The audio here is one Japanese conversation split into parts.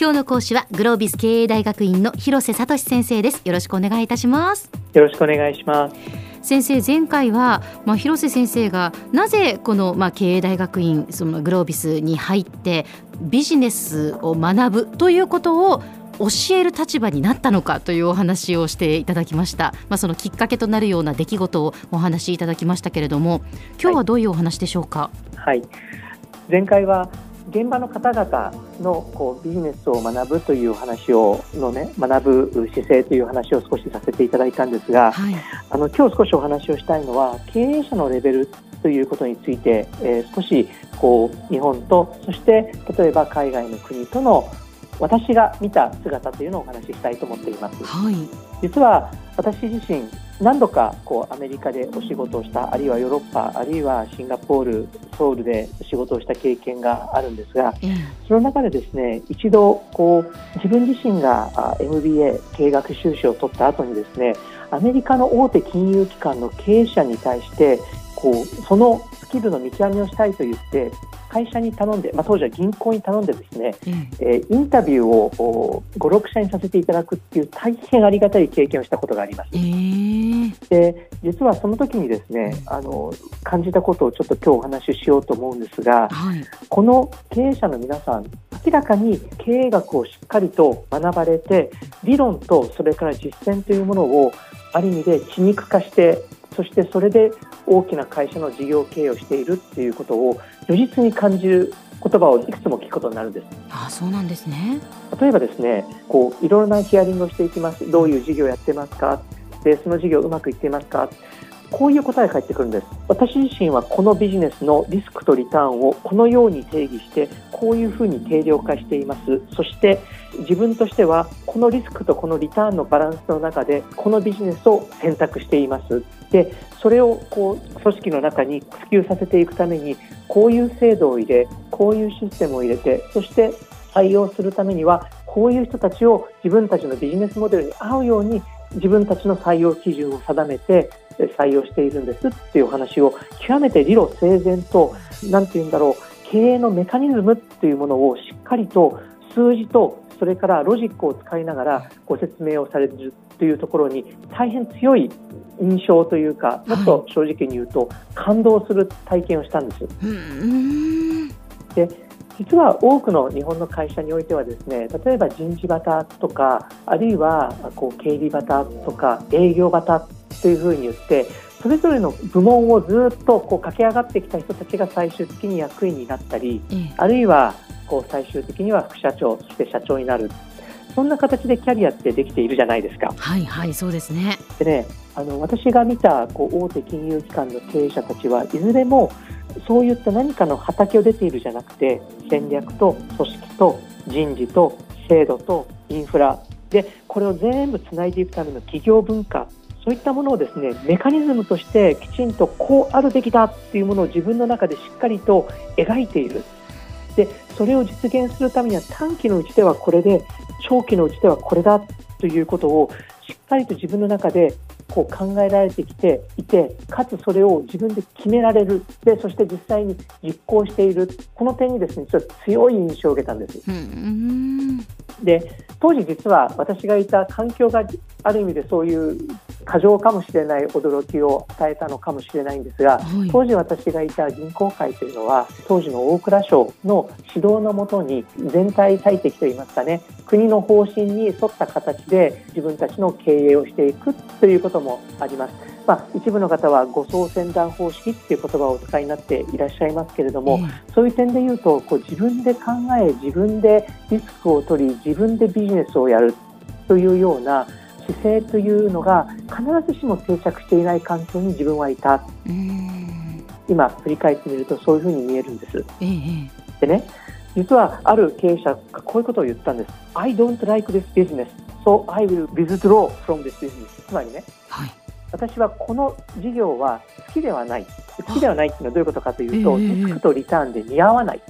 今日の講師はグロービス経営大学院の広瀬聡先生ですよろしくお願いいたしますよろしくお願いします。先生前回は、まあ、広瀬先生がなぜこの、まあ、経営大学院そのグロービスに入ってビジネスを学ぶということを教える立場になったのかというお話をしていただきました、まあ、そのきっかけとなるような出来事をお話しいただきましたけれども今日はどういうお話でしょうか、はい。前回は現場の方々のこうビジネスを学ぶという話をのね学ぶ姿勢という話を少しさせていただいたんですが、はい、あの今日少しお話をしたいのは経営者のレベルということについて、えー少しこう日本とそして例えば海外の国との私が見た姿というのをお話ししたいと思っています。はい、実は私自身何度かこうアメリカでお仕事をしたあるいはヨーロッパあるいはシンガポールソウルで仕事をした経験があるんですがええ。その中でですね一度こう自分自身があ MBA 経営学修士を取った後にですねアメリカの大手金融機関の経営者に対してこうそのスキルの見極めをしたいと言って会社に頼んで、まあ、当時は銀行に頼んでですねえええーインタビューを56社にさせていただくっていう大変ありがたい経験をしたことがあります。ええで実はその時にですねあの感じたことをちょっと今日お話ししようと思うんですがはい、この経営者の皆さん明らかに経営学をしっかりと学ばれて理論とそれから実践というものをある意味で血肉化してそしてそれで大きな会社の事業経営をしているっていうことを如実に感じる言葉をいくつも聞くことになるんです。あそうなんですね。例えばですねこういろいろなヒアリングをしていきます。どういう事業をやってますか？でその事業うまくいっていますか？こういう答えが返ってくるんです。私自身はこのビジネスのリスクとリターンをこのように定義してこういうふうに定量化しています。そして自分としてはこのリスクとこのリターンのバランスの中でこのビジネスを選択していますでそれをこう組織の中に普及させていくためにこういう制度を入れこういうシステムを入れてそして採用するためにはこういう人たちを自分たちのビジネスモデルに合うように自分たちの採用基準を定めて採用しているんですっていうお話を極めて理路整然と何て言うんだろう経営のメカニズムっていうものをしっかりと数字とそれからロジックを使いながらご説明をされるというところに大変強い印象というかもっと正直に言うと感動する体験をしたんです。で実は多くの日本の会社においてはですね例えば人事バタとかあるいはこう経理バタとか営業バタというふうに言ってそれぞれの部門をずっとこう駆け上がってきた人たちが最終的に役員になったりええ。あるいはこう最終的には副社長そして社長になるそんな形でキャリアってできているじゃないですか。はいはいそうですね。でね、あの私が見たこう大手金融機関の経営者たちはいずれもそういった何かの畑を出ているじゃなくて戦略と組織と人事と制度とインフラ。でこれを全部つないでいくための企業文化。そういったものをですねメカニズムとしてきちんとこうあるべきだっていうものを自分の中でしっかりと描いている。でそれを実現するためには短期のうちではこれで長期のうちではこれだということをしっかりと自分の中でこう考えられてきていてかつそれを自分で決められる。でそして実際に実行している。この点にですねちょっと強い印象を受けたんです。うんうん。で当時実は私がいた環境がある意味でそういう過剰かもしれない驚きを与えたのかもしれないんですが、はい当時私がいた銀行会というのは当時の大蔵省の指導のもとに全体最適といいますかね国の方針に沿った形で自分たちの経営をしていくということもあります。まあ、一部の方は護送船団方式っていう言葉をお使いになっていらっしゃいますけれども、えそういう点で言うとこう自分で考え自分でリスクを取り自分でビジネスをやるというような姿勢というのが必ずしも定着していない環境に自分はいた。今振り返ってみるとそういうふうに見えるんです。えええ。でね実はある経営者がこういうことを言ったんです。I don't like this business, so I will withdraw from this business. つまりねはい。私はこの事業は好きではない。好きではないっていうのはどういうことかというと、ええ。リスクとリターンで見合わない。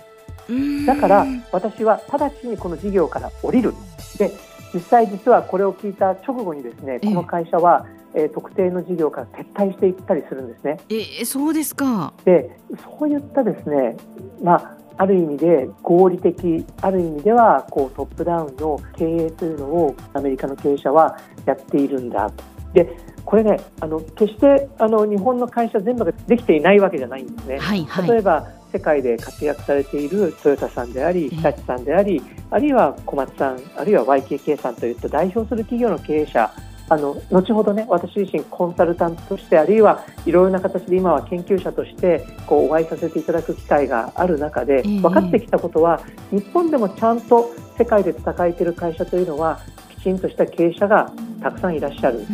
うん。だから私は直ちにこの事業から降りる。で実際実はこれを聞いた直後にですねこの会社は、えー、特定の事業から撤退していったりするんですね。えー、そうですか。でそういったですね、まあ、ある意味で合理的ある意味ではこうトップダウンの経営というのをアメリカの経営者はやっているんだ。でこれねあの決してあの日本の会社全部ができていないわけじゃないんですね。はいはい、例えば世界で活躍されているトヨタさんであり、日立さんであり、あるいは小松さん、あるいは YKK さんといった代表する企業の経営者あの後ほどね私自身コンサルタントとしてあるいはいろいろな形で今は研究者としてこうお会いさせていただく機会がある中で分かってきたことは、日本でもちゃんと世界で戦えている会社というのはきちんとした経営者がたくさんいらっしゃる。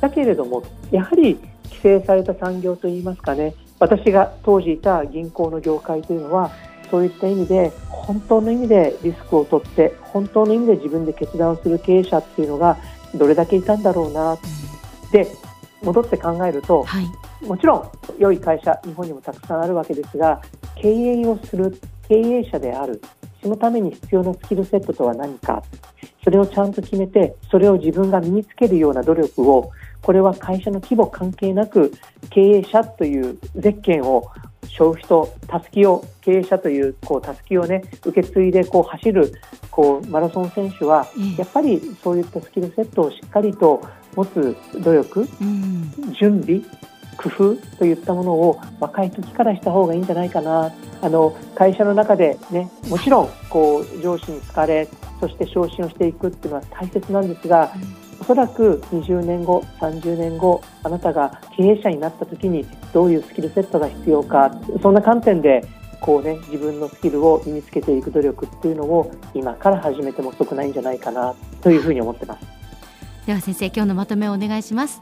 だけれどもやはり規制された産業といいますかね私が当時いた銀行の業界というのはそういった意味で本当の意味でリスクを取って本当の意味で自分で決断をする経営者っていうのがどれだけいたんだろうな、で戻って考えると、はい、もちろん良い会社日本にもたくさんあるわけですが経営をする経営者であるそのために必要なスキルセットとは何か。それをちゃんと決めてそれを自分が身につけるような努力をこれは会社の規模関係なく経営者というゼッケンを背負う人たすきを経営者というこうたすきをね受け継いでこう走るこうマラソン選手はやっぱりそういったスキルセットをしっかりと持つ努力、うん、準備工夫といったものを若い時からした方がいいんじゃないかな。あの会社の中でねもちろんこう上司に好かれそして昇進をしていくっていうのは大切なんですが、おそらく20年後、30年後、あなたが経営者になった時にどういうスキルセットが必要か、そんな観点でこうね、自分のスキルを身につけていく努力っていうのを今から始めても遅くないんじゃないかなというふうに思ってます。では先生、今日のまとめをお願いします。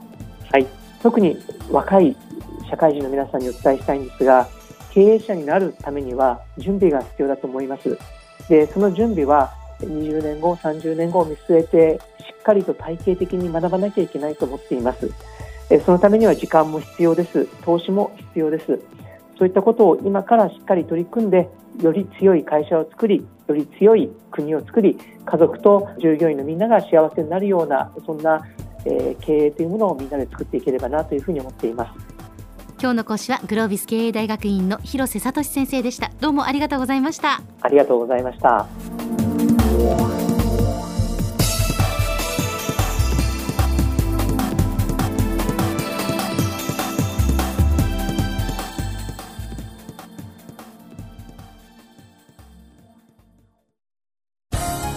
はい、特に若い社会人の皆さんにお伝えしたいんですが、経営者になるためには準備が必要だと思います。で、その準備は20年後、30年後を見据えてっかりと体系的に学ばなきゃいけないと思っています。そのためには時間も必要です。投資も必要です。そういったことを今からしっかり取り組んで、より強い会社を作り、より強い国を作り、家族と従業員のみんなが幸せになるような、そんな、えー、経営というものをみんなで作っていければなというふうに思っています。今日の講師はグロービス経営大学院の広瀬聡先生でした。どうもありがとうございました。ありがとうございました。